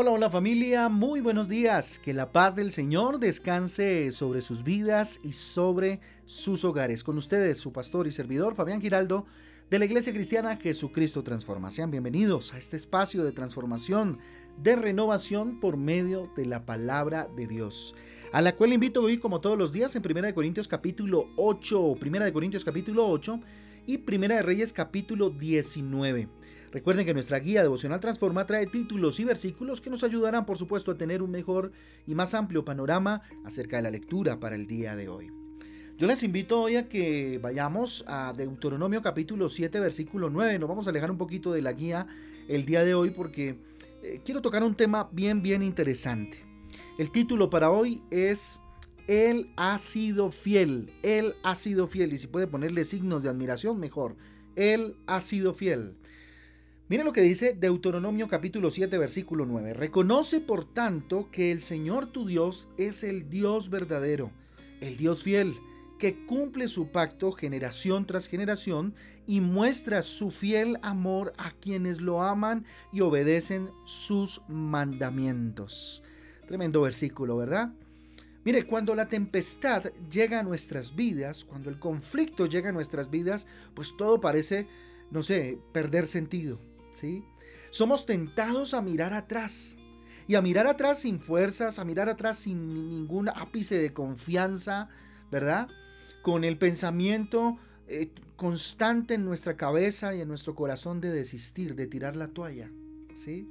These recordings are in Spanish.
Hola, hola familia, muy buenos días. Que la paz del Señor descanse sobre sus vidas y sobre sus hogares. Con ustedes, su pastor y servidor, Fabián Giraldo, de la Iglesia Cristiana Jesucristo Transforma. Sean bienvenidos a este espacio de transformación, de renovación por medio de la palabra de Dios. A la cual invito hoy, como todos los días, en 1 Corintios capítulo 8, 1 Corintios capítulo 8 y 1 de Reyes capítulo 19. Recuerden que nuestra guía devocional Transforma trae títulos y versículos que nos ayudarán, por supuesto, a tener un mejor y más amplio panorama acerca de la lectura para el día de hoy. Yo les invito hoy a que vayamos a Deuteronomio capítulo 7, versículo 9. Nos vamos a alejar un poquito de la guía el día de hoy porque eh, quiero tocar un tema bien, bien interesante. El título para hoy es Él ha sido fiel. Él ha sido fiel. Y si puede ponerle signos de admiración, mejor. Él ha sido fiel. Mira lo que dice Deuteronomio capítulo 7 versículo 9. Reconoce por tanto que el Señor tu Dios es el Dios verdadero, el Dios fiel, que cumple su pacto generación tras generación y muestra su fiel amor a quienes lo aman y obedecen sus mandamientos. Tremendo versículo, ¿verdad? Mire, cuando la tempestad llega a nuestras vidas, cuando el conflicto llega a nuestras vidas, pues todo parece, no sé, perder sentido somos tentados a mirar atrás. Y a mirar atrás sin fuerzas, a mirar atrás sin ningún ápice de confianza, ¿verdad? Con el pensamiento eh, constante en nuestra cabeza y en nuestro corazón de desistir, de tirar la toalla, ¿sí?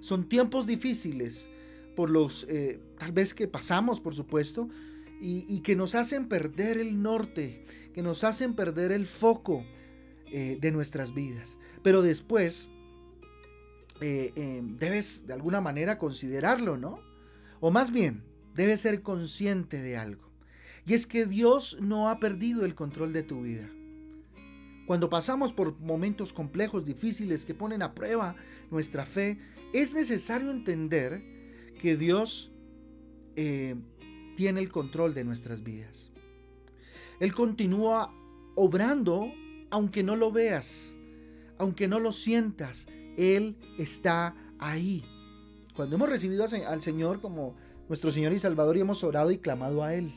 Son tiempos difíciles por los, eh, tal vez que pasamos, por supuesto, y, que nos hacen perder el norte, que nos hacen perder el foco eh, de nuestras vidas. Pero después eh, em, debes de alguna manera considerarlo, ¿no? O más bien, debes ser consciente de algo. Y es que Dios no ha perdido el control de tu vida. Cuando pasamos por momentos complejos, difíciles, que ponen a prueba nuestra fe, es necesario entender que Dios eh, tiene el control de nuestras vidas. Él continúa obrando aunque no lo veas, aunque no lo sientas, él está ahí. Cuando hemos recibido al Señor como nuestro Señor y Salvador y hemos orado y clamado a Él.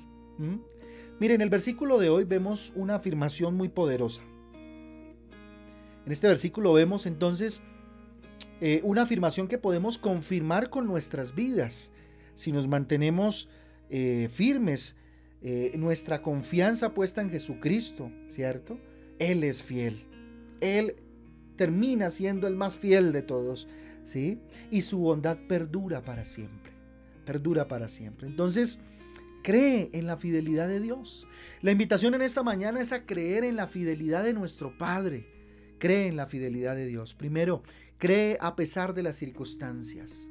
Miren, en el versículo de hoy vemos una afirmación muy poderosa. En este versículo vemos entonces eh, una afirmación que podemos confirmar con nuestras vidas si nos mantenemos eh, firmes, eh, nuestra confianza puesta en Jesucristo, ¿cierto? Él es fiel. Él termina siendo el más fiel de todos, ¿sí? Y su bondad perdura para siempre, perdura para siempre. Entonces, cree en la fidelidad de Dios. La invitación en esta mañana es a creer en la fidelidad de nuestro Padre. Cree en la fidelidad de Dios. Primero, cree a pesar de las circunstancias.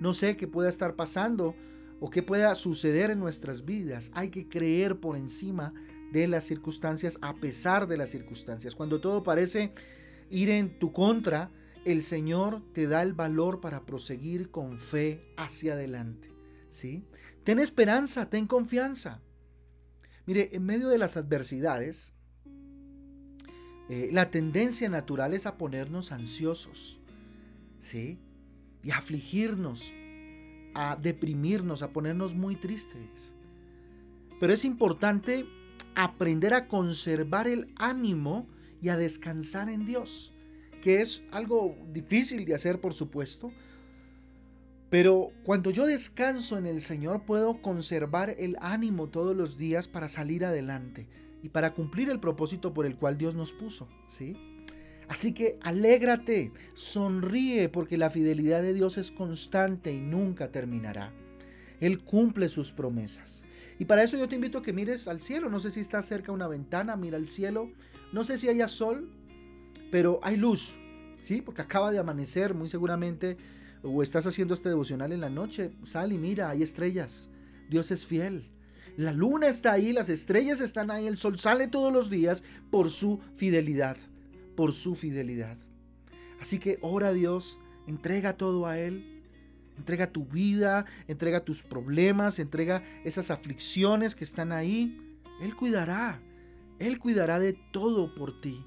No sé qué pueda estar pasando o qué pueda suceder en nuestras vidas. Hay que creer por encima de las circunstancias, a pesar de las circunstancias. Cuando todo parece ir en tu contra, el Señor te da el valor para proseguir con fe hacia adelante. ¿sí? Ten esperanza, ten confianza. Mire, en medio de las adversidades, eh, la tendencia natural es a ponernos ansiosos, ¿sí? Y a afligirnos, a deprimirnos, a ponernos muy tristes. Pero es importante aprender a conservar el ánimo y a descansar en Dios, que es algo difícil de hacer, por supuesto. Pero cuando yo descanso en el Señor puedo conservar el ánimo todos los días para salir adelante y para cumplir el propósito por el cual Dios nos puso, ¿sí? Así que alégrate, sonríe porque la fidelidad de Dios es constante y nunca terminará. Él cumple sus promesas. Y para eso yo te invito a que mires al cielo. No sé si está cerca una ventana, mira al cielo. No sé si haya sol, pero hay luz, ¿sí? Porque acaba de amanecer muy seguramente. O estás haciendo este devocional en la noche. Sal y mira, hay estrellas. Dios es fiel. La luna está ahí, las estrellas están ahí, el sol sale todos los días por su fidelidad, por su fidelidad. Así que ora a Dios, entrega todo a Él Entrega tu vida, entrega tus problemas, entrega esas aflicciones que están ahí. Él cuidará. Él cuidará de todo por ti.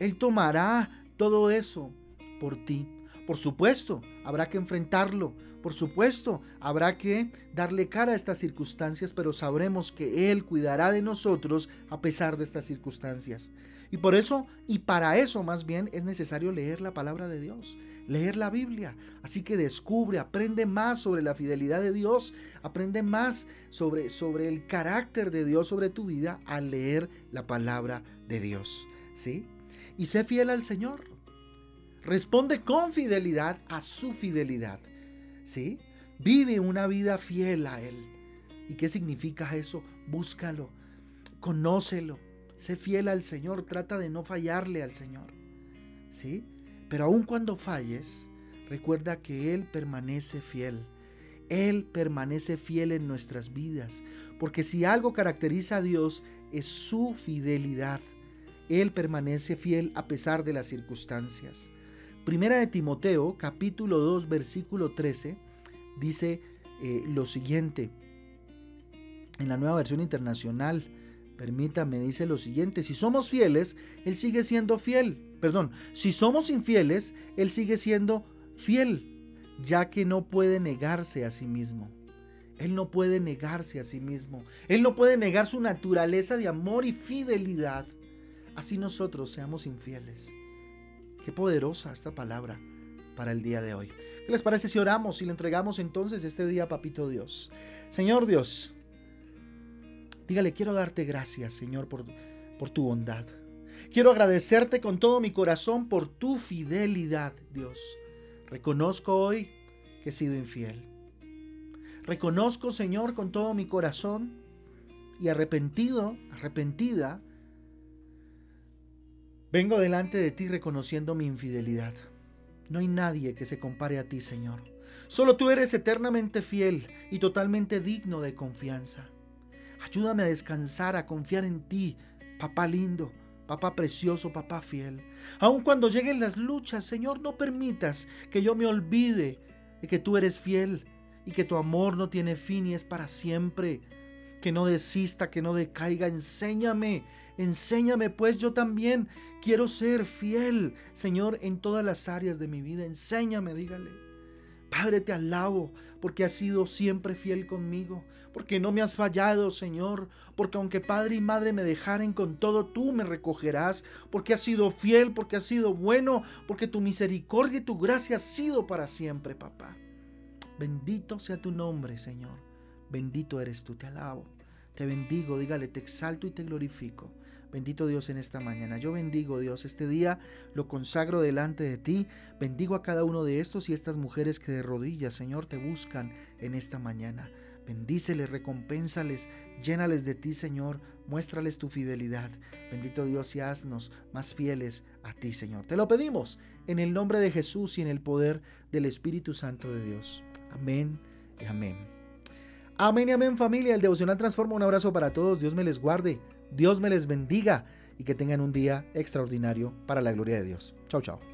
Él tomará todo eso por ti. Por supuesto, habrá que enfrentarlo. Por supuesto, habrá que darle cara a estas circunstancias, pero sabremos que Él cuidará de nosotros a pesar de estas circunstancias. Y por eso, y para eso más bien, es necesario leer la palabra de Dios, leer la Biblia. Así que descubre, aprende más sobre la fidelidad de Dios, aprende más sobre, sobre el carácter de Dios sobre tu vida al leer la palabra de Dios. ¿Sí? Y sé fiel al Señor. Responde con fidelidad a su fidelidad. ¿Sí? Vive una vida fiel a Él. ¿Y qué significa eso? Búscalo, conócelo, sé fiel al Señor, trata de no fallarle al Señor. ¿Sí? Pero aun cuando falles, recuerda que Él permanece fiel. Él permanece fiel en nuestras vidas, porque si algo caracteriza a Dios es su fidelidad. Él permanece fiel a pesar de las circunstancias. Primera de Timoteo, capítulo 2, versículo 13, dice eh, lo siguiente. En la nueva versión internacional, permítame, dice lo siguiente, si somos fieles, Él sigue siendo fiel. Perdón, si somos infieles, Él sigue siendo fiel, ya que no puede negarse a sí mismo. Él no puede negarse a sí mismo. Él no puede negar su naturaleza de amor y fidelidad. Así nosotros seamos infieles. Qué poderosa esta palabra para el día de hoy. ¿Qué les parece si oramos y le entregamos entonces este día, Papito Dios? Señor Dios, dígale, quiero darte gracias, Señor, por, por tu bondad. Quiero agradecerte con todo mi corazón por tu fidelidad, Dios. Reconozco hoy que he sido infiel. Reconozco, Señor, con todo mi corazón y arrepentido, arrepentida, Vengo delante de ti reconociendo mi infidelidad. No hay nadie que se compare a ti, Señor. Solo tú eres eternamente fiel y totalmente digno de confianza. Ayúdame a descansar, a confiar en ti, papá lindo, papá precioso, papá fiel. Aun cuando lleguen las luchas, Señor, no permitas que yo me olvide de que tú eres fiel y que tu amor no tiene fin y es para siempre que no desista, que no decaiga. Enséñame, enséñame, pues yo también quiero ser fiel, Señor, en todas las áreas de mi vida. Enséñame, dígale. Padre, te alabo porque has sido siempre fiel conmigo, porque no me has fallado, Señor, porque aunque padre y madre me dejaren con todo, tú me recogerás, porque has sido fiel, porque has sido bueno, porque tu misericordia y tu gracia ha sido para siempre, papá. Bendito sea tu nombre, Señor. Bendito eres tú, te alabo. Te bendigo, dígale, te exalto y te glorifico. Bendito Dios en esta mañana. Yo bendigo Dios este día, lo consagro delante de ti. Bendigo a cada uno de estos y estas mujeres que de rodillas, Señor, te buscan en esta mañana. Bendíceles, recompénsales, llénales de ti, Señor. Muéstrales tu fidelidad. Bendito Dios y haznos más fieles a ti, Señor. Te lo pedimos en el nombre de Jesús y en el poder del Espíritu Santo de Dios. Amén y amén. Amén y amén familia. El devocional transforma. Un abrazo para todos. Dios me les guarde. Dios me les bendiga y que tengan un día extraordinario para la gloria de Dios. Chao, chao.